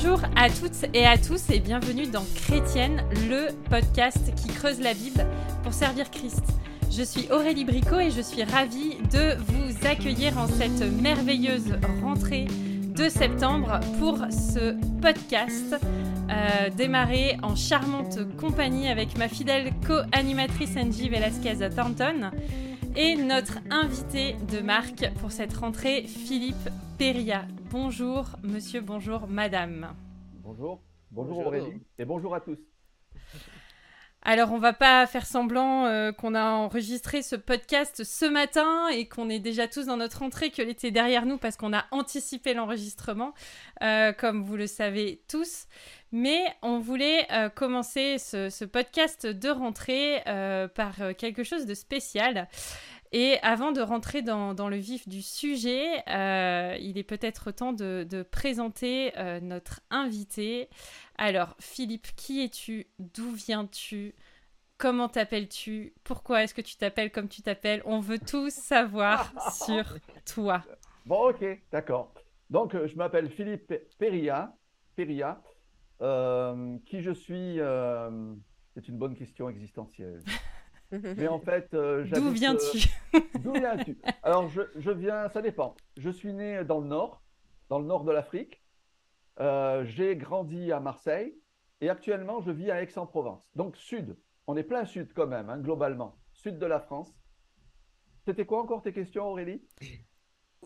Bonjour à toutes et à tous et bienvenue dans Chrétienne, le podcast qui creuse la Bible pour servir Christ. Je suis Aurélie Bricot et je suis ravie de vous accueillir en cette merveilleuse rentrée de septembre pour ce podcast euh, démarré en charmante compagnie avec ma fidèle co-animatrice Angie Velasquez Thornton et notre invité de marque pour cette rentrée, Philippe Peria. Bonjour monsieur, bonjour madame. Bonjour, bonjour, Aurélie et bonjour à tous. Alors, on va pas faire semblant euh, qu'on a enregistré ce podcast ce matin et qu'on est déjà tous dans notre rentrée, que l'été derrière nous parce qu'on a anticipé l'enregistrement, euh, comme vous le savez tous. Mais on voulait euh, commencer ce, podcast de rentrée par quelque chose de spécial. Et avant de rentrer dans, le vif du sujet, il est peut-être temps de, de présenter notre invité. Alors, Philippe, qui es-tu? D'où viens-tu? Comment t'appelles-tu? Pourquoi est-ce que tu t'appelles comme tu t'appelles? On veut tout savoir sur toi. Bon, ok, d'accord. Donc, euh, je m'appelle Philippe Peria. Peria. Euh, qui je suis euh, C'est une bonne question existentielle. Mais en fait, d'où viens-tu? D'où viens-tu? Alors, je, je, viens, ça dépend. Je suis né dans le nord, dans le nord de l'Afrique. Euh, j'ai grandi à Marseille et actuellement je vis à Aix-en-Provence. Donc sud, on est plein sud quand même, hein, globalement, sud de la France. C'était quoi encore tes questions Aurélie?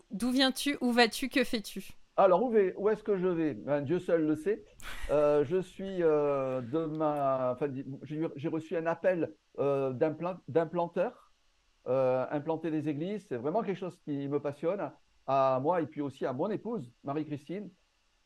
D'où viens-tu? Où vas-tu? Que fais-tu? Alors, où, où est-ce que je vais? Ben, Dieu seul le sait. Euh, je suis euh, de ma. Enfin, j'ai reçu un appel d'implanteur, implanter des églises. C'est vraiment quelque chose qui me passionne, à moi et puis aussi à mon épouse, Marie-Christine.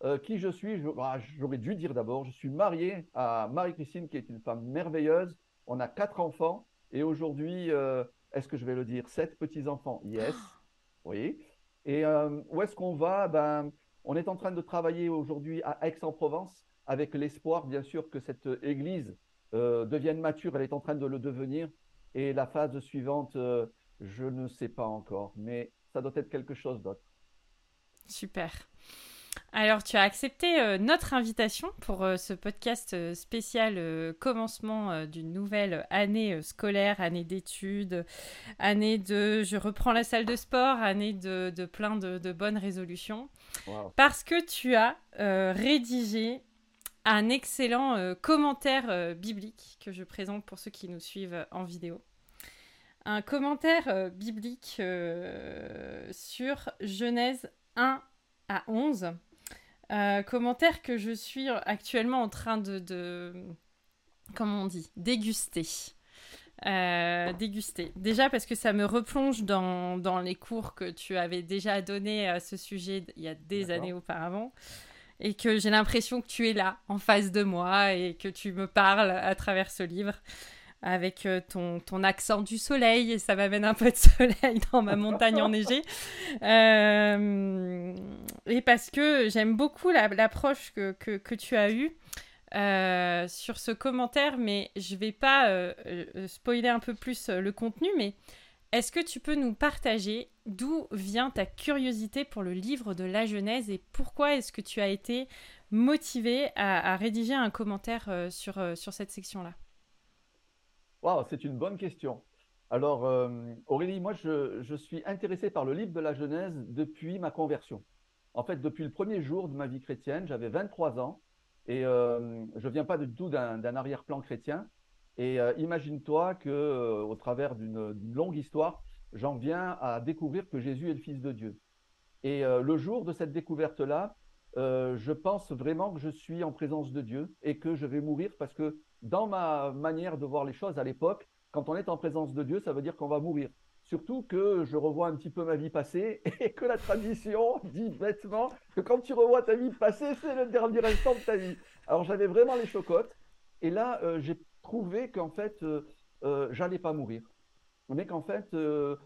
Euh, qui je suis, bah, j'aurais dû dire d'abord, je suis marié à Marie-Christine, qui est une femme merveilleuse. On a quatre enfants et aujourd'hui, euh, est-ce que je vais le dire, sept petits-enfants Yes, oui. Et euh, où est-ce qu'on va? Ben, On est en train de travailler aujourd'hui à Aix-en-Provence avec l'espoir, bien sûr, que cette église devienne mature. Elle est en train de le devenir. Et la phase suivante, je ne sais pas encore, mais ça doit être quelque chose d'autre. Super. Alors, tu as accepté euh, notre invitation pour euh, ce podcast euh, spécial commencement d'une nouvelle année scolaire, année d'études, année de je reprends la salle de sport, année de, plein de, bonnes résolutions. Parce que tu as rédigé un excellent commentaire biblique que je présente pour ceux qui nous suivent en vidéo. Un commentaire biblique sur Genèse 1 à 11 euh, commentaire que je suis actuellement en train de, de comment on dit, déguster. Euh, déguster. Déjà parce que ça me replonge dans, dans, les cours que tu avais déjà donnés à ce sujet il y a des années auparavant. Et que j'ai l'impression que tu es là, en face de moi, et que tu me parles à travers ce livre avec euh, ton, ton accent du soleil, et ça m'amène un peu de soleil dans ma montagne enneigée. Euh, et parce que j'aime beaucoup l'approche que, que, tu as eue euh, sur ce commentaire, mais je vais pas spoiler un peu plus le contenu, mais est-ce que tu peux nous partager d'où vient ta curiosité pour le livre de la Genèse et pourquoi est-ce que tu as été motivé à, à rédiger un commentaire sur, sur cette section-là? C'est une bonne question. Alors, euh, Aurélie, moi, je, suis intéressé par le livre de la Genèse depuis ma conversion. En fait, depuis le premier jour de ma vie chrétienne, j'avais 23 ans et euh, je ne viens pas du tout d'un arrière-plan chrétien. Et euh, imagine-toi que, au travers d'une longue histoire, j'en viens à découvrir que Jésus est le Fils de Dieu. Et le jour de cette découverte-là, je pense vraiment que je suis en présence de Dieu et que je vais mourir parce que dans ma manière de voir les choses à l'époque, quand on est en présence de Dieu, ça veut dire qu'on va mourir. Surtout que je revois un petit peu ma vie passée et que la tradition dit bêtement que quand tu revois ta vie passée, c'est le dernier instant de ta vie. Alors j'avais vraiment les chocottes et là euh, j'ai trouvé qu'en fait euh, euh, j'allais pas mourir. Mais qu'en fait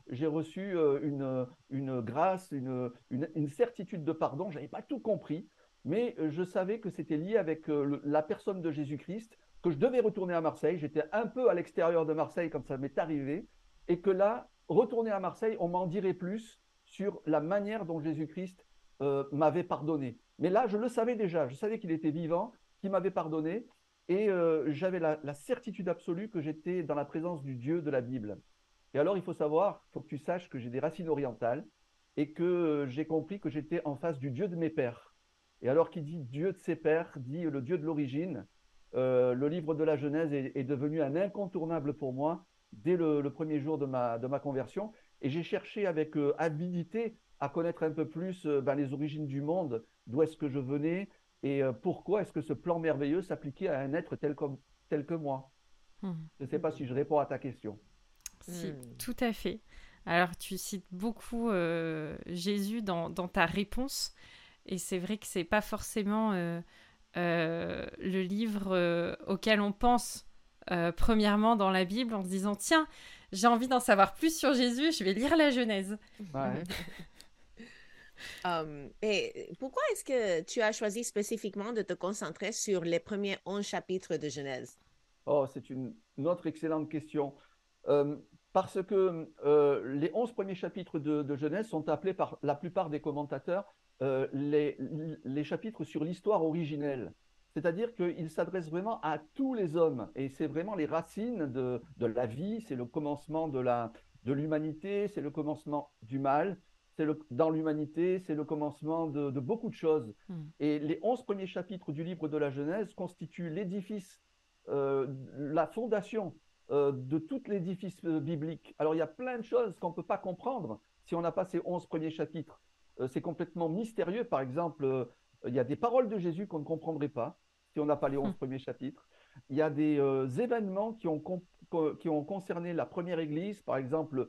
j'ai reçu une, une grâce, une, une, certitude de pardon. J'avais pas tout compris, mais je savais que c'était lié avec la personne de Jésus-Christ que je devais retourner à Marseille. J'étais un peu à l'extérieur de Marseille comme ça m'est arrivé. Et que là, retourner à Marseille, on m'en dirait plus sur la manière dont Jésus-Christ euh, m'avait pardonné, Mais là, je le savais déjà. Je savais qu'il était vivant, qu'il m'avait pardonné. Et euh, j'avais la, certitude absolue que j'étais dans la présence du Dieu de la Bible. Et alors, il faut savoir, il faut que tu saches que j'ai des racines orientales et que euh, j'ai compris que j'étais en face du Dieu de mes pères. Et alors, qui dit Dieu de ses pères, dit le Dieu de l'origine. Euh, le livre de la Genèse est, devenu un incontournable pour moi dès le, premier jour de ma, de ma conversion. Et j'ai cherché avec avidité à connaître un peu plus ben, les origines du monde, d'où est-ce que je venais, et euh, pourquoi est-ce que ce plan merveilleux s'appliquait à un être tel, comme, tel que moi hmm. Je ne sais pas si je réponds à ta question. Si, hmm. tout à fait. Alors, tu cites beaucoup euh, Jésus dans, dans, ta réponse, et c'est vrai que c'est pas forcément euh, le livre auquel on pense premièrement dans la Bible en se disant tiens, j'ai envie d'en savoir plus sur Jésus, je vais lire la Genèse. Ouais. Um, et pourquoi est-ce que tu as choisi spécifiquement de te concentrer sur les premiers 11 chapitres de Genèse? Oh, c'est une, autre excellente question. Euh, parce que euh, les 11 premiers chapitres de, Genèse sont appelés par la plupart des commentateurs euh, les, les, chapitres sur l'histoire originelle. C'est-à-dire qu'ils s'adressent vraiment à tous les hommes. Et c'est vraiment les racines de, de la vie, c'est le commencement de l'humanité, de c'est le commencement du mal le, dans l'humanité, c'est le commencement de, beaucoup de choses. Hmm. Et les onze premiers chapitres du livre de la Genèse constituent l'édifice, euh, la fondation euh, de tout l'édifice biblique. Alors il y a plein de choses qu'on ne peut pas comprendre si on n'a pas ces onze premiers chapitres. C'est complètement mystérieux. Par exemple, il y a des paroles de Jésus qu'on ne comprendrait pas si on n'a pas les onze hmm. premiers chapitres. Il y a des événements qui ont, qui ont concerné la première Église, par exemple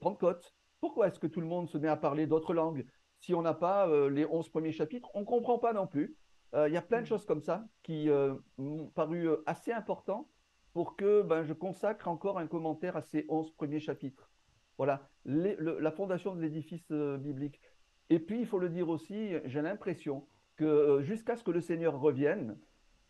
Pentecôte, pourquoi est-ce que tout le monde se met à parler d'autres langues si on n'a pas euh, les 11 premiers chapitres? On ne comprend pas non plus. Euh, il y a plein de mm. choses comme ça qui euh, m'ont paru assez importants pour que ben, je consacre encore un commentaire à ces 11 premiers chapitres. Voilà, la fondation de l'édifice biblique. Et puis, il faut le dire aussi, j'ai l'impression que jusqu'à ce que le Seigneur revienne,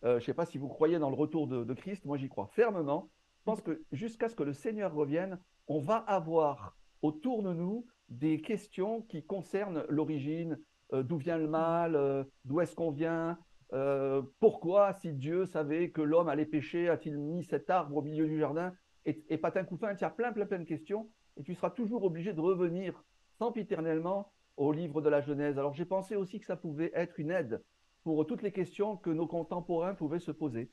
je ne sais pas si vous croyez dans le retour de, Christ, moi j'y crois fermement, je pense que jusqu'à ce que le Seigneur revienne, on va avoir autour de nous des questions qui concernent l'origine, euh, d'où vient le mal, euh, d'où est-ce qu'on vient, euh, pourquoi, si Dieu savait que l'homme allait pécher, a-t-il mis cet arbre au milieu du jardin Et, et patin couffin, il y a plein, plein, plein de questions, et tu seras toujours obligé de revenir sempiternellement au livre de la Genèse. Alors j'ai pensé aussi que ça pouvait être une aide pour toutes les questions que nos contemporains pouvaient se poser.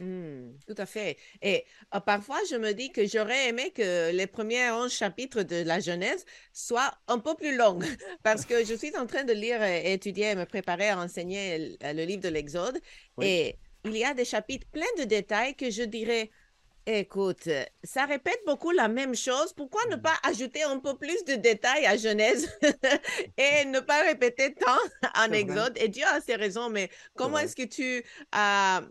Mmh, tout à fait. Et euh, parfois, je me dis que j'aurais aimé que les premiers 11 chapitres de la Genèse soient un peu plus longs, parce que je suis en train de lire et étudier et me préparer à enseigner le, livre de l'Exode. Et il y a des chapitres pleins de détails que je dirais, Écoute, ça répète beaucoup la même chose. Pourquoi ne mmh. pas ajouter un peu plus de détails à Genèse et ne pas répéter tant en Exode? Et Dieu a ses raisons, mais comment est-ce que tu, as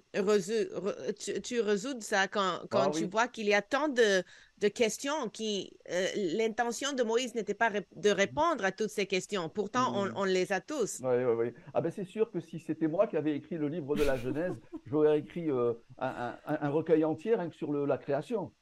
tu, résous ça quand, quand ah tu vois qu'il y a tant de, de questions qui euh, l'intention de Moïse n'était pas de répondre à toutes ces questions. Pourtant, on, mmh. les a tous. Oui, oui, oui. Ah ben c'est sûr que si c'était moi qui avais écrit le livre de la Genèse, j'aurais écrit euh, un, recueil entier sur la création.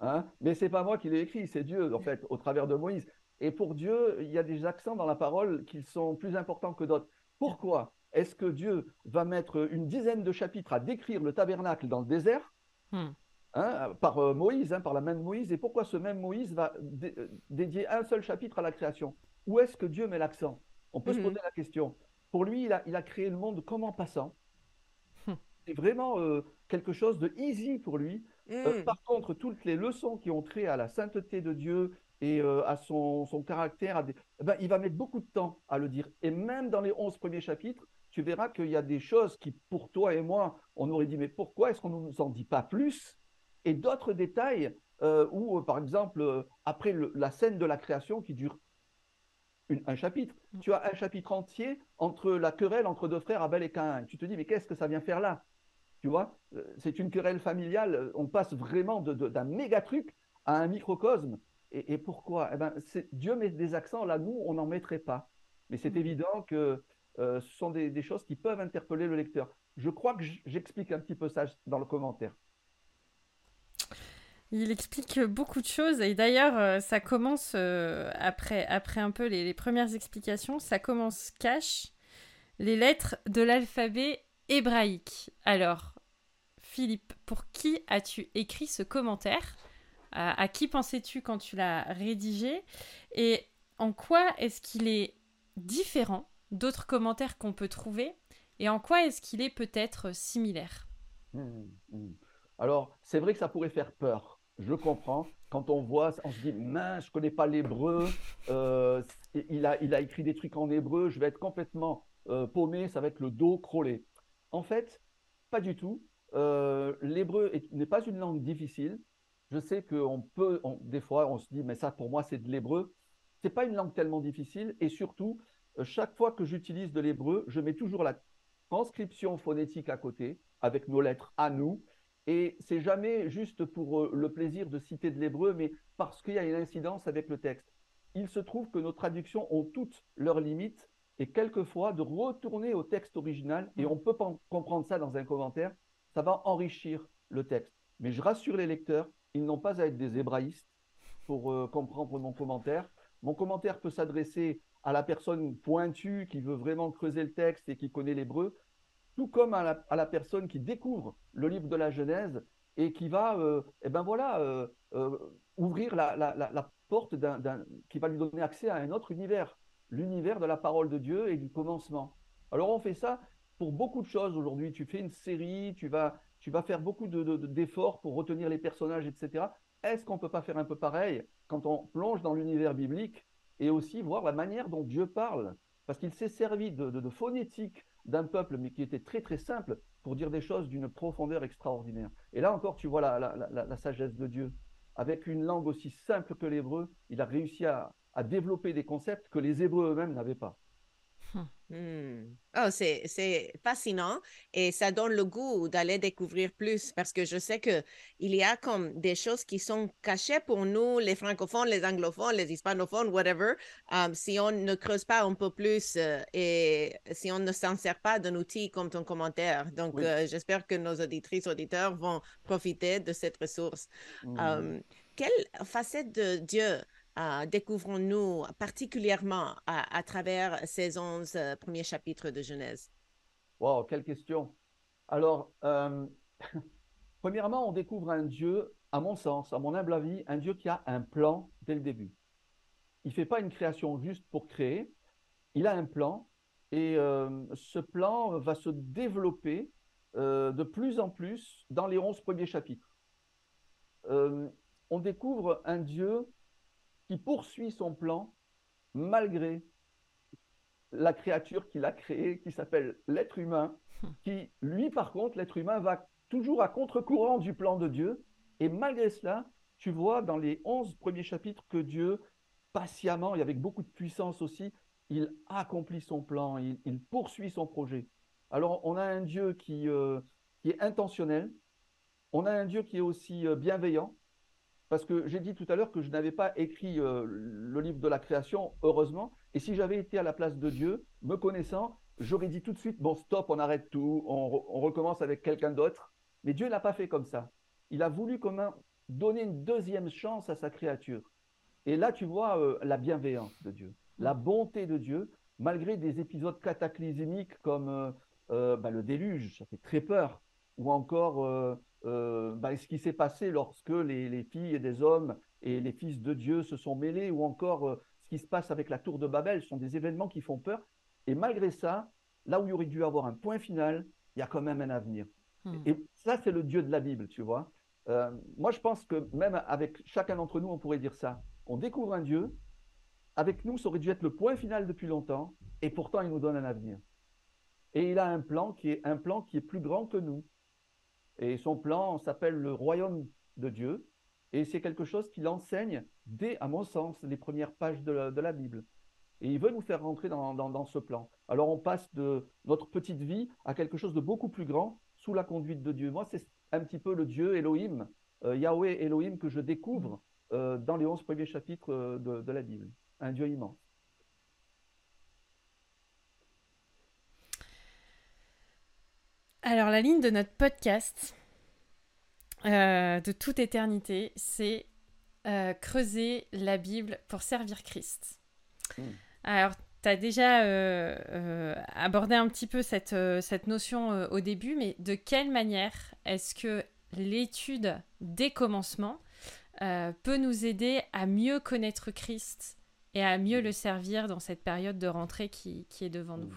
Hein? Mais c'est pas moi qui l'ai écrit, c'est Dieu en fait, au travers de Moïse. Et pour Dieu, il y a des accents dans la parole qui sont plus importants que d'autres. Pourquoi est-ce que Dieu va mettre une dizaine de chapitres à décrire le tabernacle dans le désert? Hmm. Hein, par euh, Moïse, hein, par la même Moïse. Et pourquoi ce même Moïse va euh, dédier un seul chapitre à la création? Où est-ce que Dieu met l'accent? On peut se mhm. poser la question. Pour lui, il a, il a, créé le monde comme en passant. Hum. C'est vraiment euh, quelque chose de easy pour lui. Hum. par contre, toutes les leçons qui ont trait à la sainteté de Dieu et à son, son caractère, eh ben, il va mettre beaucoup de temps à le dire. Et même dans les 11 premiers chapitres, tu verras qu'il y a des choses qui, pour toi et moi, on aurait dit, mais pourquoi est-ce qu'on ne nous en dit pas plus? Et d'autres détails euh, où, euh, par exemple, euh, après la scène de la création qui dure un chapitre, mm. tu as un chapitre entier entre la querelle entre deux frères Abel et Caïn. Tu te dis, mais qu'est-ce que ça vient faire là? Tu vois, c'est une querelle familiale. On passe vraiment d'un méga truc à un microcosme. Et, pourquoi? Eh ben, Dieu met des accents là, nous, on n'en mettrait pas. Mais c'est mm. évident que ce sont des, choses qui peuvent interpeller le lecteur. Je crois que j'explique un petit peu ça dans le commentaire. Il explique beaucoup de choses et d'ailleurs euh, ça commence euh, après, après un peu les, premières explications, ça commence cash les lettres de l'alphabet hébraïque. Alors, Philippe, pour qui as-tu écrit ce commentaire? À, qui pensais-tu quand tu l'as rédigé? Et en quoi est-ce qu'il est différent d'autres commentaires qu'on peut trouver? Et en quoi est-ce qu'il est peut-être similaire? Mmh, mmh. Alors, c'est vrai que ça pourrait faire peur. Je comprends. Quand on voit, on se dit, mince, je connais pas l'hébreu. Euh, il, a, il a écrit des trucs en hébreu. Je vais être complètement euh, paumé. Ça va être le dos crôlé. En fait, pas du tout. Euh, l'hébreu n'est pas une langue difficile. Je sais qu'on peut, des fois, on se dit, mais ça, pour moi, c'est de l'hébreu. Ce n'est pas une langue tellement difficile. Et surtout, chaque fois que j'utilise de l'hébreu, je mets toujours la transcription phonétique à côté, avec nos lettres à nous. Et c'est jamais juste pour euh, le plaisir de citer de l'hébreu, mais parce qu'il y a une incidence avec le texte. Il se trouve que nos traductions ont toutes leurs limites et quelquefois de retourner au texte original, et on peut comprendre ça dans un commentaire, ça va enrichir le texte. Mais je rassure les lecteurs, ils n'ont pas à être des hébraïstes pour euh, comprendre mon commentaire. Mon commentaire peut s'adresser à la personne pointue qui veut vraiment creuser le texte et qui connaît l'hébreu, tout comme à la, personne qui découvre le livre de la Genèse et qui va, euh, eh ben voilà, euh, euh, ouvrir la, porte qui va lui donner accès à un autre univers, l'univers de la parole de Dieu et du commencement. Alors on fait ça pour beaucoup de choses aujourd'hui. Tu fais une série, tu vas, tu vas faire beaucoup d'efforts pour retenir les personnages, etc. Est-ce qu'on ne peut pas faire un peu pareil quand on plonge dans l'univers biblique et aussi voir la manière dont Dieu parle? Parce qu'il s'est servi de phonétique d'un peuple, mais qui était très très simple, pour dire des choses d'une profondeur extraordinaire. Et là encore, tu vois la, sagesse de Dieu. Avec une langue aussi simple que l'hébreu, il a réussi à développer des concepts que les Hébreux eux-mêmes n'avaient pas. Hmm. Oh, c'est fascinant et ça donne le goût d'aller découvrir plus parce que je sais qu'il y a comme des choses qui sont cachées pour nous, les francophones, les anglophones, les hispanophones, whatever, um, si on ne creuse pas un peu plus euh, et si on ne s'en sert pas d'un outil comme ton commentaire. Donc, euh, j'espère que nos auditrices, auditeurs vont profiter de cette ressource. Hmm. Um, quelle facette de Dieu euh, découvrons-nous particulièrement à, travers ces onze euh, premiers chapitres de Genèse? Wow, quelle question. Alors, euh, premièrement, on découvre un Dieu, à mon sens, à mon humble avis, un Dieu qui a un plan dès le début. Il ne fait pas une création juste pour créer, il a un plan et ce plan va se développer de plus en plus dans les onze premiers chapitres. on découvre un Dieu qui poursuit son plan malgré la créature qu'il a créée, qui s'appelle l'être humain, qui, lui, par contre, l'être humain va toujours à contre-courant du plan de Dieu. Et malgré cela, tu vois dans les onze premiers chapitres que Dieu, patiemment et avec beaucoup de puissance aussi, il accomplit son plan, il, poursuit son projet. Alors, on a un Dieu qui, euh, qui est intentionnel, on a un Dieu qui est aussi euh, bienveillant, parce que j'ai dit tout à l'heure que je n'avais pas écrit euh, le livre de la création, heureusement. Et si j'avais été à la place de Dieu, me connaissant, j'aurais dit tout de suite, bon, stop, on arrête tout, on, recommence avec quelqu'un d'autre. Mais Dieu n'a pas fait comme ça. Il a voulu comme donner une deuxième chance à sa créature. Et là, tu vois euh, la bienveillance de Dieu, la bonté de Dieu, malgré des épisodes cataclysmiques comme euh, bah, le déluge, ça fait très peur, ou encore euh, bah, ce qui s'est passé lorsque les, filles des hommes et les fils de Dieu se sont mêlés, ou encore euh, ce qui se passe avec la tour de Babel, ce sont des événements qui font peur. Et malgré ça, là où il aurait dû avoir un point final, il y a quand même un avenir. Hmm. Et ça, c'est le Dieu de la Bible, tu vois. Euh, moi, je pense que même avec chacun d'entre nous, on pourrait dire ça. On découvre un Dieu, avec nous, ça aurait dû être le point final depuis longtemps, et pourtant, il nous donne un avenir. Et il a un plan qui est un plan qui est plus grand que nous. Et son plan s'appelle le royaume de Dieu. Et c'est quelque chose qu'il enseigne dès, à mon sens, les premières pages de la, Bible. Et il veut nous faire rentrer dans, ce plan. Alors on passe de notre petite vie à quelque chose de beaucoup plus grand sous la conduite de Dieu. Moi, c'est un petit peu le Dieu Elohim, euh, Yahweh Elohim que je découvre euh, dans les onze premiers chapitres euh, de la Bible. Un Dieu immense. Alors, la ligne de notre podcast euh, de toute éternité, c'est euh, creuser la Bible pour servir Christ. Hmm. Alors, as déjà abordé un petit peu cette, cette notion au début, mais de quelle manière est-ce que l'étude des commencements peut nous aider à mieux connaître Christ et à mieux le servir dans cette période de rentrée qui, qui est devant nous?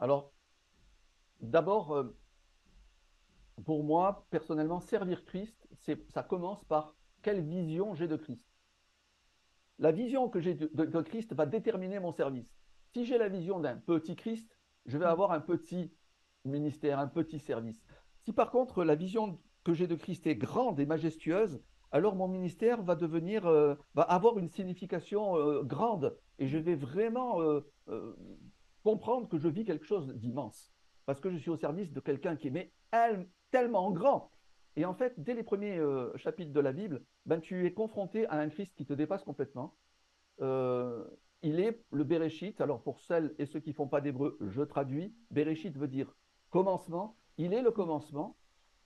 Alors, d'abord, pour moi, personnellement, servir Christ, ça commence par quelle vision j'ai de Christ. La vision que j'ai de, Christ va déterminer mon service. Si j'ai la vision d'un petit Christ, je vais avoir un petit ministère, un petit service. Si par contre la vision que j'ai de Christ est grande et majestueuse, alors mon ministère va devenir, euh, va avoir une signification euh, grande et je vais vraiment euh, comprendre que je vis quelque chose d'immense parce que je suis au service de quelqu'un qui est tellement grand. Et en fait, dès les premiers euh, chapitres de la Bible, ben, tu es confronté à un Christ qui te dépasse complètement. Euh, il est le Bereshit. Alors pour celles et ceux qui ne font pas d'hébreu, je traduis. Bereshit veut dire commencement. Il est le commencement.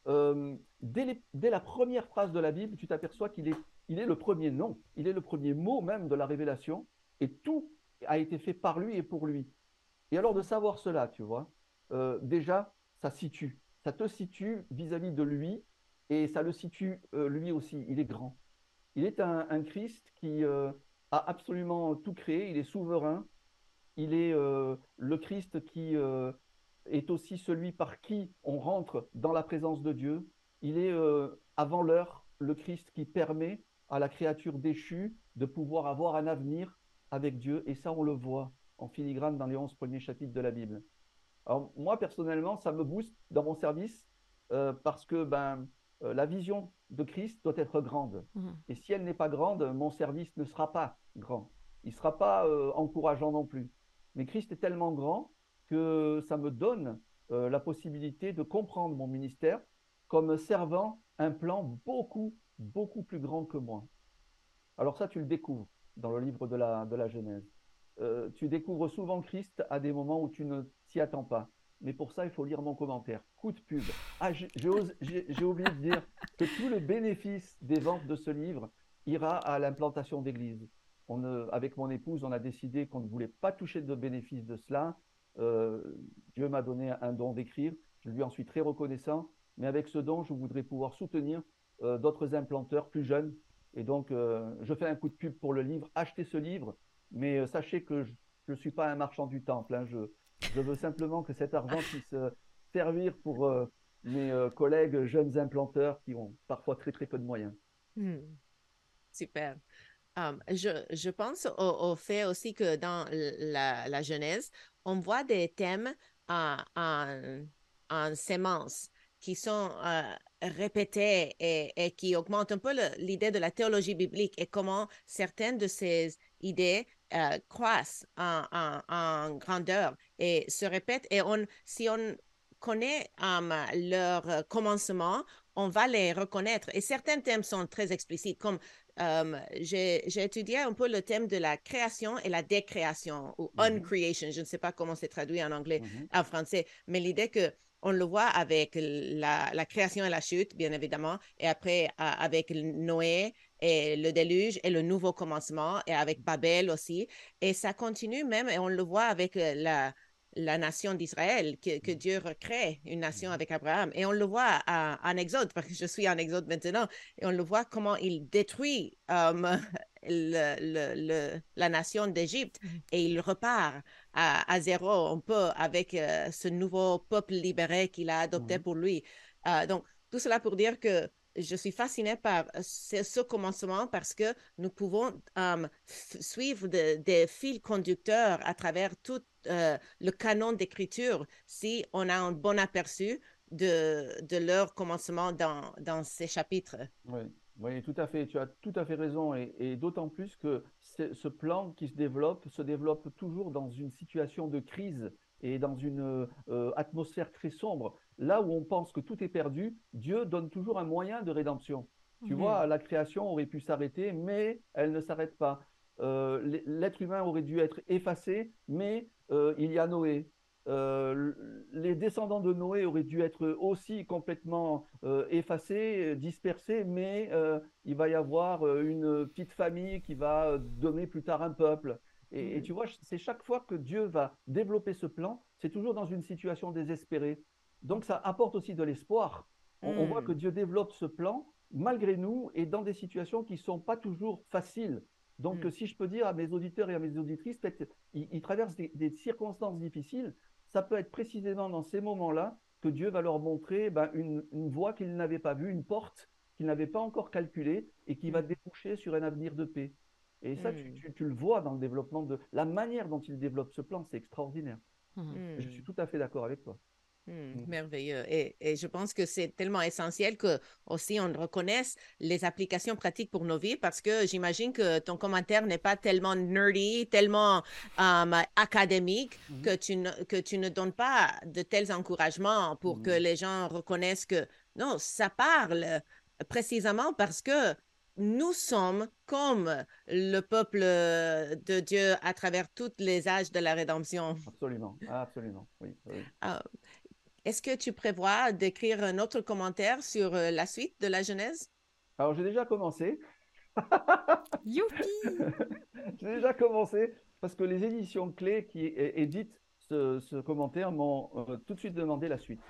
Euh, dès, la première phrase de la Bible, tu t'aperçois qu'il est, il est le premier nom. Il est le premier mot même de la révélation. Et tout a été fait par lui et pour lui. Et alors de savoir cela, tu vois, déjà, ça situe ça te situe vis-à-vis de lui et ça le situe euh, lui aussi. Il est grand. Il est un, Christ qui euh, a absolument tout créé. Il est souverain. Il est euh, le Christ qui est aussi celui par qui on rentre dans la présence de Dieu. Il est avant l'heure le Christ qui permet à la créature déchue de pouvoir avoir un avenir avec Dieu. Et ça, on le voit en filigrane dans les 11 premiers chapitres de la Bible. Alors moi personnellement, ça me booste dans mon service euh, parce que ben, euh, la vision de Christ doit être grande. Mmh. Et si elle n'est pas grande, mon service ne sera pas grand. Il ne sera pas euh, encourageant non plus. Mais Christ est tellement grand que ça me donne la possibilité de comprendre mon ministère comme servant un plan beaucoup, beaucoup plus grand que moi. Alors ça, tu le découvres dans le livre de la, de la Genèse. Euh, tu découvres souvent Christ à des moments où tu ne t'y attends pas. Mais pour ça, il faut lire mon commentaire. Coup de pub. Ah, j'ai oublié de dire que tout le bénéfice des ventes de ce livre ira à l'implantation d'églises. avec mon épouse, on a décidé qu'on ne voulait pas toucher de bénéfice de cela. Euh, Dieu m'a donné un don d'écrire. Je lui en suis très reconnaissant. Mais avec ce don, je voudrais pouvoir soutenir euh, d'autres implanteurs plus jeunes. Et donc, je fais un coup de pub pour le livre. Achetez ce livre. Mais euh, sachez que je ne suis pas un marchand du temple. Hein. Je, veux simplement que cet argent puisse euh, servir pour euh, mes collègues jeunes implanteurs qui ont parfois très très peu de moyens. Hmm. Super. Um, je, je, pense au, fait aussi que dans la, Genèse, on voit des thèmes en, en, qui sont répétés et, qui augmentent un peu l'idée de la théologie biblique et comment certaines de ces idées euh, croissent en, grandeur et se répètent. Et on, si on connaît um, leur commencement, on va les reconnaître. Et certains thèmes sont très explicites, comme um, j'ai étudié un peu le thème de la création et la décréation, ou mm-hmm. uncreation. Je ne sais pas comment c'est traduit en anglais, mm-hmm. en français, mais l'idée que on le voit avec la, la, création et la chute, bien évidemment, et après avec Noé et le déluge et le nouveau commencement, et avec Babel aussi. Et ça continue même, et on le voit avec euh, la, la nation d'Israël, que, que, mm. Dieu recrée une nation avec Abraham. Et on le voit en Exode, parce que je suis en Exode maintenant, et on le voit comment il détruit le, le, la nation d'Égypte mm. et il repart à, à, zéro un peu avec euh, ce nouveau peuple libéré qu'il a adopté pour lui. Euh, donc, tout cela pour dire que je suis fascinée par euh, ce, commencement parce que nous pouvons um, suivre des fils conducteurs à travers tout euh, le canon d'écriture si on a un bon aperçu de, de leur commencement dans, dans ces chapitres. Oui. Oui, tout à fait. Tu as tout à fait raison. Et, d'autant plus que ce plan qui se développe se développe toujours dans une situation de crise et dans une euh, atmosphère très sombre. Là où on pense que tout est perdu, Dieu donne toujours un moyen de rédemption. Tu mhm. vois, la création aurait pu s'arrêter, mais elle ne s'arrête pas. Euh, l'être humain aurait dû être effacé, mais euh, il y a Noé. Les descendants de Noé auraient dû être aussi complètement effacés, dispersés, mais il va y avoir une petite famille qui va donner plus tard un peuple. Et, Mhm. tu vois, c'est chaque fois que Dieu va développer ce plan, c'est toujours dans une situation désespérée. Donc ça apporte aussi de l'espoir. On, on voit Mm. que Dieu développe ce plan malgré nous et dans des situations qui ne sont pas toujours faciles. Donc Mm. si je peux dire à mes auditeurs et à mes auditrices, ils, ils traversent des, des circonstances difficiles, ça peut être précisément dans ces moments-là que Dieu va leur montrer ben, une, une voie qu'ils n'avaient pas vue, une porte qu'ils n'avaient pas encore calculée et qui va Mm. déboucher sur un avenir de paix. Et ça, tu, Mm. tu- tu le vois dans le développement de la manière dont il développe ce plan, c'est extraordinaire. Mhm. Je Mm. suis tout à fait d'accord avec toi. Hmm, Mm. merveilleux. Et, et je pense que c'est tellement essentiel que aussi on reconnaisse les applications pratiques pour nos vies parce que j'imagine que ton commentaire n'est pas tellement nerdy, tellement um, académique Mhm. que, tu ne, que tu ne donnes pas de tels encouragements pour que Mhm. les gens reconnaissent que non, ça parle précisément parce que nous sommes comme le peuple de Dieu à travers tous les âges de la rédemption. Absolument, absolument, oui. oui. Ah, Est-ce que tu prévois d'écrire un autre commentaire sur euh, la suite de la Genèse? Alors j'ai déjà commencé. Youpi J'ai déjà commencé parce que les éditions clés qui éditent ce, ce commentaire m'ont euh, tout de suite demandé la suite.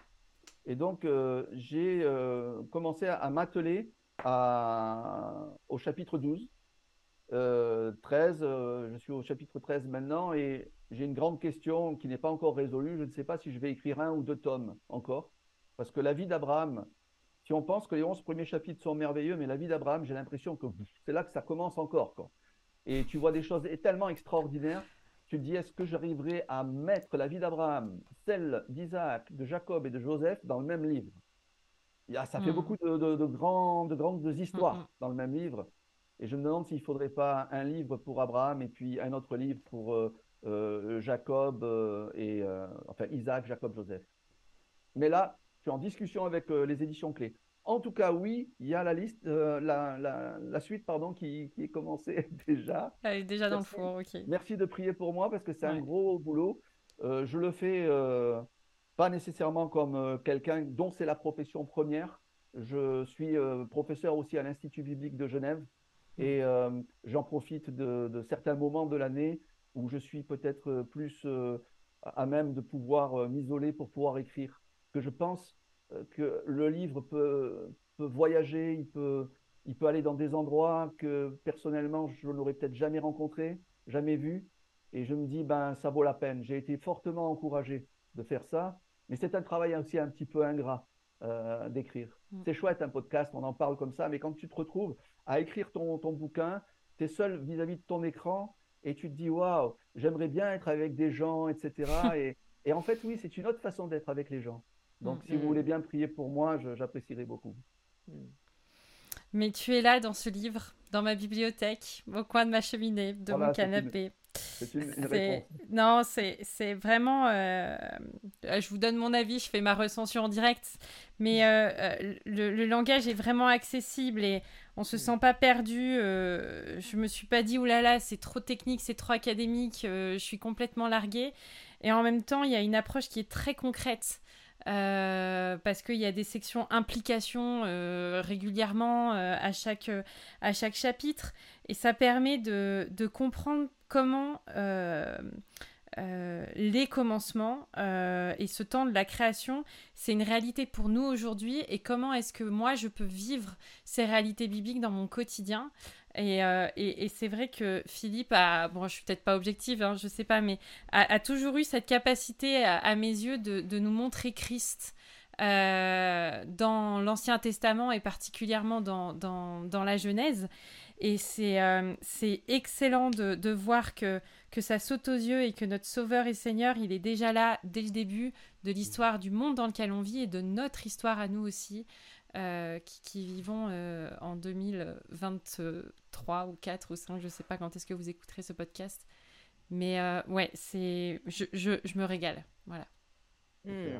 Et donc, euh, j'ai euh, commencé à, à m'atteler au chapitre 12. Euh, 13, euh, je suis au chapitre 13 maintenant et j'ai une grande question qui n'est pas encore résolue. Je ne sais pas si je vais écrire un ou deux tomes encore. Parce que la vie d'Abraham, si on pense que les 11 premiers chapitres sont merveilleux, mais la vie d'Abraham, j'ai l'impression que pff, c'est là que ça commence encore. quoi. Et tu vois des choses tellement extraordinaires. Tu te dis, est-ce que j'arriverai à mettre la vie d'Abraham, celle d'Isaac, de Jacob et de Joseph dans le même livre? Il y a- Ça fait Mm. beaucoup de, de- de grandes, de grandes histoires Mm, mm. dans le même livre. Et je me demande s'il ne faudrait pas un livre pour Abraham et puis un autre livre pour euh, Jacob euh, et euh, enfin Isaac, Jacob, Joseph. Mais là, je suis en discussion avec euh, les éditions clés. En tout cas, oui, il y a la liste, euh, la, la- la suite, pardon, qui, qui est commencée déjà. Elle est déjà dans le Merci. four, ok. Merci de prier pour moi parce que c'est un gros boulot. Euh, je le fais euh, pas nécessairement comme euh, quelqu'un dont c'est la profession première. Je suis euh, professeur aussi à l'Institut biblique de Genève et euh, j'en profite de, de certains moments de l'année où je suis peut-être euh, plus euh, à même de pouvoir euh, m'isoler pour pouvoir écrire. Que je pense que le livre peut, peut voyager, il peut, il peut aller dans des endroits que personnellement je n'aurais peut-être jamais rencontrés, jamais vus. Et je me dis, ben, ça vaut la peine. J'ai été fortement encouragé de faire ça, mais c'est un travail aussi un petit peu ingrat euh, d'écrire. Mm. C'est chouette un podcast, on en parle comme ça, mais quand tu te retrouves à écrire ton, ton bouquin, tu es seul vis-à-vis de ton écran et tu te dis, waouh, j'aimerais bien être avec des gens, etc. et, et en fait, oui, c'est une autre façon d'être avec les gens. Donc, Mm. si vous voulez bien prier pour moi, je- j'apprécierais beaucoup. Mais tu es là dans ce livre, dans ma bibliothèque, au coin de ma cheminée, de Voilà, mon canapé. C'est une, une C'est- réponse. Non, c'est vraiment. euh, euh, Je vous donne mon avis, je fais ma recension en direct, mais euh, le, le langage est vraiment accessible et on se sent pas perdu. euh, je me suis pas dit oulala, là là, c'est trop technique, c'est trop académique, je suis complètement larguée. Et en même temps, il y a une approche qui est très concrète. euh, parce qu'il y a des sections implications euh, régulièrement euh, à, chaque, à chaque chapitre et ça permet de, de comprendre comment euh, euh, les commencements euh, et ce temps de la création, c'est une réalité pour nous aujourd'hui et comment est-ce que moi je peux vivre ces réalités bibliques dans mon quotidien. Et, c'est vrai que Philippe a, bon, je suis peut-être pas objective, hein, je sais pas, mais a, toujours eu cette capacité, à, mes yeux, de, nous montrer Christ dans l'Ancien Testament et particulièrement dans la Genèse. Et c'est euh, c'est excellent de, de voir que, que ça saute aux yeux et que notre Sauveur et Seigneur, il est déjà là dès le début de l'histoire du monde dans lequel on vit et de notre histoire à nous aussi, euh, qui, qui vivons euh, en 2023 ou 4 ou 5, je sais pas quand est-ce que vous écouterez ce podcast. Mais euh, ouais, c'est je, je, je me régale. Voilà. Hmm.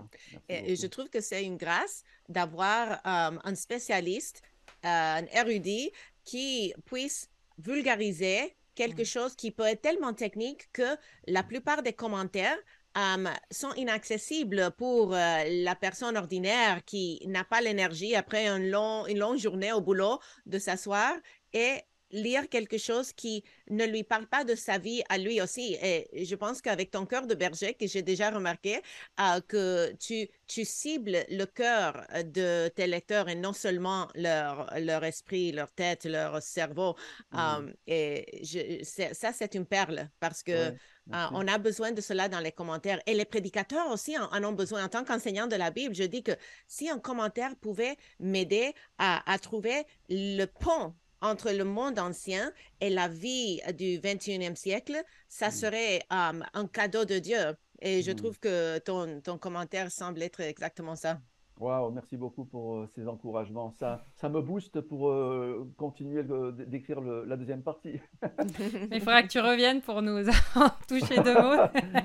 Et, et je trouve que c'est une grâce d'avoir euh, un spécialiste, euh, un érudit qui puisse vulgariser quelque chose qui peut être tellement technique que la plupart des commentaires euh, sont inaccessibles pour euh, la personne ordinaire qui n'a pas l'énergie après un long, une longue journée au boulot de s'asseoir et lire quelque chose qui ne lui parle pas de sa vie à lui aussi. Et je pense qu'avec ton cœur de berger, que j'ai déjà remarqué, euh, que tu, tu cibles le cœur de tes lecteurs et non seulement leur, leur esprit, leur tête, leur cerveau. Mmh. Euh, et je, ça, c'est une perle parce que on a besoin de cela dans les commentaires. Et les prédicateurs aussi en, ont besoin. En tant qu'enseignant de la Bible, je dis que si un commentaire pouvait m'aider à, trouver le pont entre le monde ancien et la vie du 21e siècle, ça mmh. serait um, un cadeau de Dieu. Et je mmh. trouve que ton, ton commentaire semble être exactement ça. Waouh, merci beaucoup pour euh, ces encouragements. Ça, ça me booste pour euh, continuer d'écrire la deuxième partie. il faudra que tu reviennes pour nous toucher deux mots.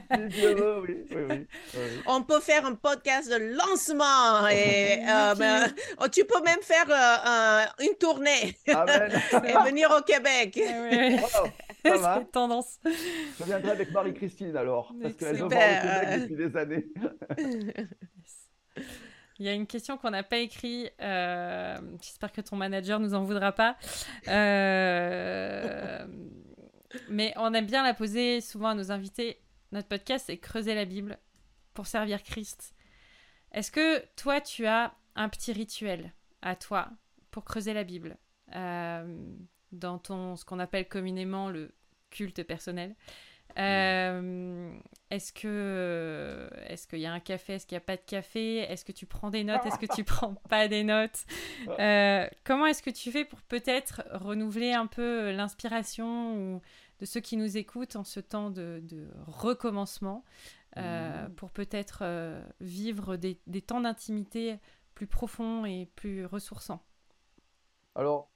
oui, oui, oui, On peut faire un podcast de lancement et euh, ben, oh, tu peux même faire une tournée et venir au Québec. ça va. tendance. Je viendrai avec Marie-Christine alors, parce qu'elle voir au Québec depuis des années. Il y a une question qu'on n'a pas écrite. Euh, j'espère que ton manager nous en voudra pas. Euh, mais on aime bien la poser souvent à nos invités. Notre podcast, c'est Creuser la Bible pour servir Christ. Est-ce que toi, tu as un petit rituel à toi pour creuser la Bible euh, dans ton ce qu'on appelle communément le culte personnel? Euh, est-ce que est-ce qu'il y a un café Est-ce qu'il n'y a pas de café? Est-ce que tu prends des notes? Est-ce que tu prends pas des notes? Euh, Comment est-ce que tu fais pour peut-être renouveler un peu l'inspiration de ceux qui nous écoutent en ce temps de, recommencement euh, mmh. pour peut-être vivre des, des temps d'intimité plus profonds et plus ressourçants? Alors,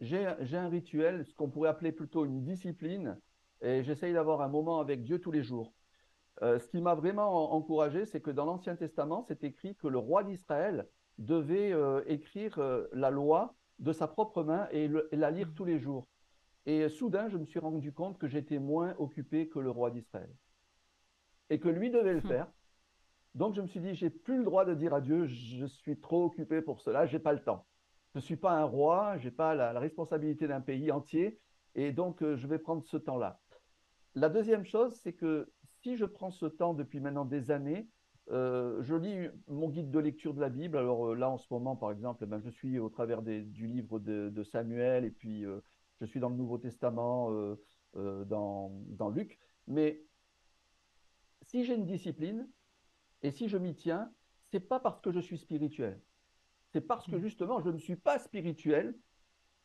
j'ai un rituel, ce qu'on pourrait appeler plutôt une discipline et j'essaye d'avoir un moment avec Dieu tous les jours. Euh, ce qui m'a vraiment encouragé, c'est que dans l'Ancien Testament, c'est écrit que le roi d'Israël devait euh, écrire euh, la loi de sa propre main et, la lire tous les jours. Et soudain, je me suis rendu compte que j'étais moins occupé que le roi d'Israël. Et que lui devait le hmm. faire. Donc je me suis dit, j'ai plus le droit de dire à Dieu, je suis trop occupé pour cela, j'ai pas le temps. Je ne suis pas un roi, j'ai pas la, la responsabilité d'un pays entier, et donc je vais prendre ce temps-là. La deuxième chose, c'est que si je prends ce temps depuis maintenant des années, euh, je lis mon guide de lecture de la Bible. Alors euh, là, en ce moment, par exemple, ben, je suis au travers du livre de, Samuel et puis euh, je suis dans le Nouveau Testament, dans, dans, Luc. Mais si j'ai une discipline et si je m'y tiens, c'est pas parce que je suis spirituel. C'est parce que mmh. justement, je ne suis pas spirituel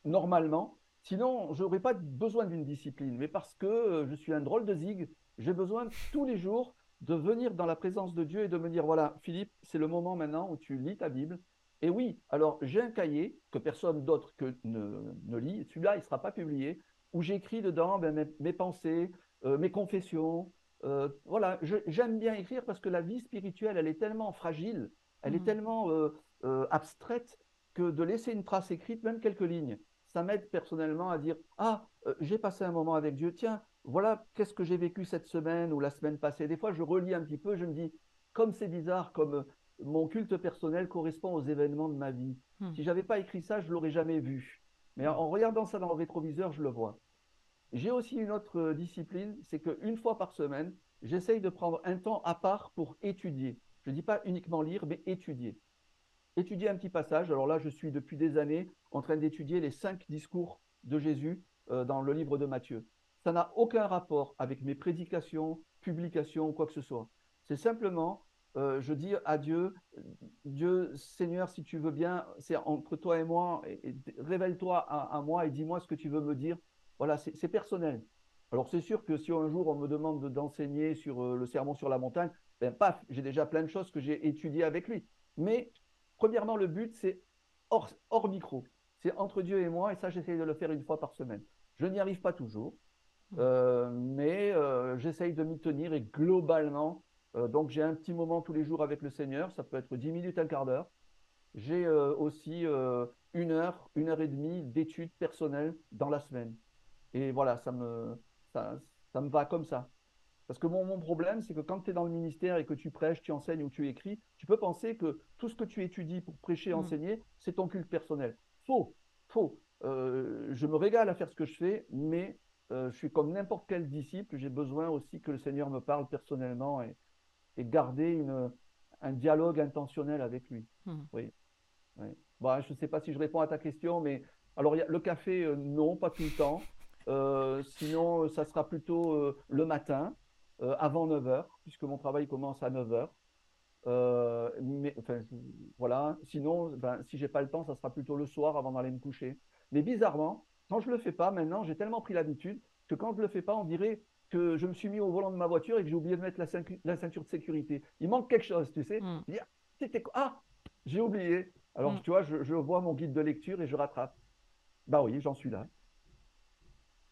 normalement Sinon, je n'aurais pas besoin d'une discipline. Mais parce que euh, je suis un drôle de zig, j'ai besoin tous les jours de venir dans la présence de Dieu et de me dire, voilà, Philippe, c'est le moment maintenant où tu lis ta Bible. Et oui, alors j'ai un cahier que personne d'autre que ne, lit. Celui-là, il ne sera pas publié, où j'écris dedans ben, mes, pensées, euh, mes confessions. Euh, voilà, j'aime bien écrire parce que la vie spirituelle, elle est tellement fragile, elle est mmh. tellement abstraite que de laisser une trace écrite, même quelques lignes, ça m'aide personnellement à dire Ah, euh, j'ai passé un moment avec Dieu, tiens, voilà qu'est-ce que j'ai vécu cette semaine ou la semaine passée. Des fois, je relis un petit peu, je me dis Comme c'est bizarre, comme euh, mon culte personnel correspond aux événements de ma vie. Hmm. Si j'avais pas écrit ça, je l'aurais jamais vu. Mais en, regardant ça dans le rétroviseur, je le vois. J'ai aussi une autre euh, discipline, c'est qu'une fois par semaine, j'essaye de prendre un temps à part pour étudier. Je ne dis pas uniquement lire, mais étudier étudier un petit passage. Alors là, je suis depuis des années en train d'étudier les cinq discours de Jésus euh, dans le livre de Matthieu. Ça n'a aucun rapport avec mes prédications, publications quoi que ce soit. C'est simplement, euh, je dis à Dieu, Dieu, Seigneur, si tu veux bien, c'est entre toi et moi, et, révèle-toi à, moi et dis-moi ce que tu veux me dire. Voilà, c'est personnel. Alors c'est sûr que si un jour on me demande d'enseigner sur euh, le sermon sur la montagne, ben paf, j'ai déjà plein de choses que j'ai étudiées avec lui. Mais Premièrement, le but, c'est hors, micro. C'est entre Dieu et moi, et ça, j'essaye de le faire une fois par semaine. Je n'y arrive pas toujours, mmh. euh, mais euh, j'essaye de m'y tenir et globalement, euh, donc j'ai un petit moment tous les jours avec le Seigneur, ça peut être 10 minutes, un quart d'heure. J'ai aussi une heure, une heure et demie d'études personnelles dans la semaine. Et voilà, ça me, ça me va comme ça. Parce que mon, problème, c'est que quand tu es dans le ministère et que tu prêches, tu enseignes ou tu écris, tu peux penser que tout ce que tu étudies pour prêcher, et mm. enseigner, c'est ton culte personnel. Faux, faux. je me régale à faire ce que je fais, mais je suis comme n'importe quel disciple, j'ai besoin aussi que le Seigneur me parle personnellement et, et garder une, un dialogue intentionnel avec lui. Hmm. Oui. Bon, je ne sais pas si je réponds à ta question, mais alors le café, euh, non, pas tout le temps. Euh, sinon, ça sera plutôt euh, le matin, avant 9h, puisque mon travail commence à 9h. Mais enfin, voilà. Sinon, ben, si j'ai pas le temps, ça sera plutôt le soir avant d'aller me coucher. Mais bizarrement, quand je le fais pas, maintenant, j'ai tellement pris l'habitude que quand je le fais pas, on dirait que je me suis mis au volant de ma voiture et que j'ai oublié de mettre la, ceinture de sécurité. Il manque quelque chose, tu sais. Mm. Ah, j'ai oublié. Alors, mm. tu vois, je, vois mon guide de lecture et je rattrape. Bah oui, j'en suis là.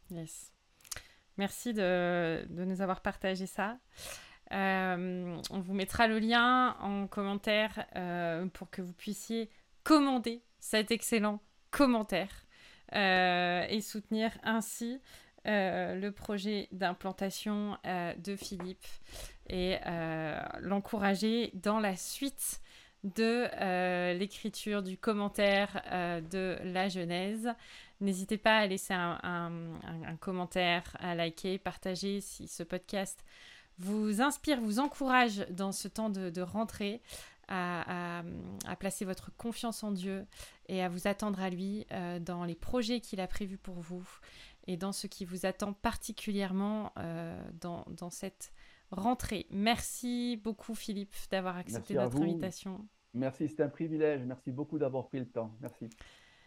Yes. Merci de, nous avoir partagé ça. Euh, on vous mettra le lien en commentaire euh, pour que vous puissiez commander cet excellent commentaire euh, et soutenir ainsi le projet d'implantation de Philippe et l'encourager dans la suite de l'écriture du commentaire de la Genèse. N'hésitez pas à laisser un, commentaire, à liker, partager si ce podcast vous inspire, vous encourage dans ce temps de, rentrée. À, placer votre confiance en Dieu et à vous attendre à lui dans les projets qu'il a prévus pour vous et dans ce qui vous attend particulièrement euh, dans, dans, cette rentrée. Merci beaucoup Philippe d'avoir accepté notre invitation. Merci, c'est un privilège. Merci beaucoup d'avoir pris le temps. Merci.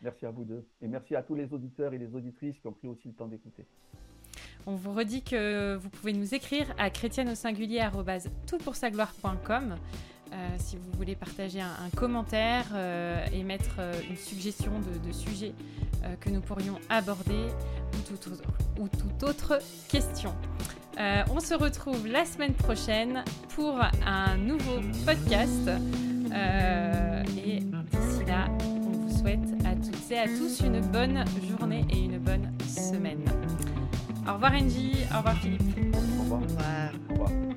Merci à vous deux. Et merci à tous les auditeurs et les auditrices qui ont pris aussi le temps d'écouter. On vous redit que vous pouvez nous écrire à chrétienne au singulier euh, si vous voulez partager un, commentaire euh, et mettre euh, une suggestion de, sujet que nous pourrions aborder ou ou toute autre question. on se retrouve la semaine prochaine pour un nouveau podcast. et d'ici là, on vous souhaite à toutes et à tous une bonne journée et une bonne semaine. Au revoir Angie, au revoir Philippe. Au revoir. Au revoir.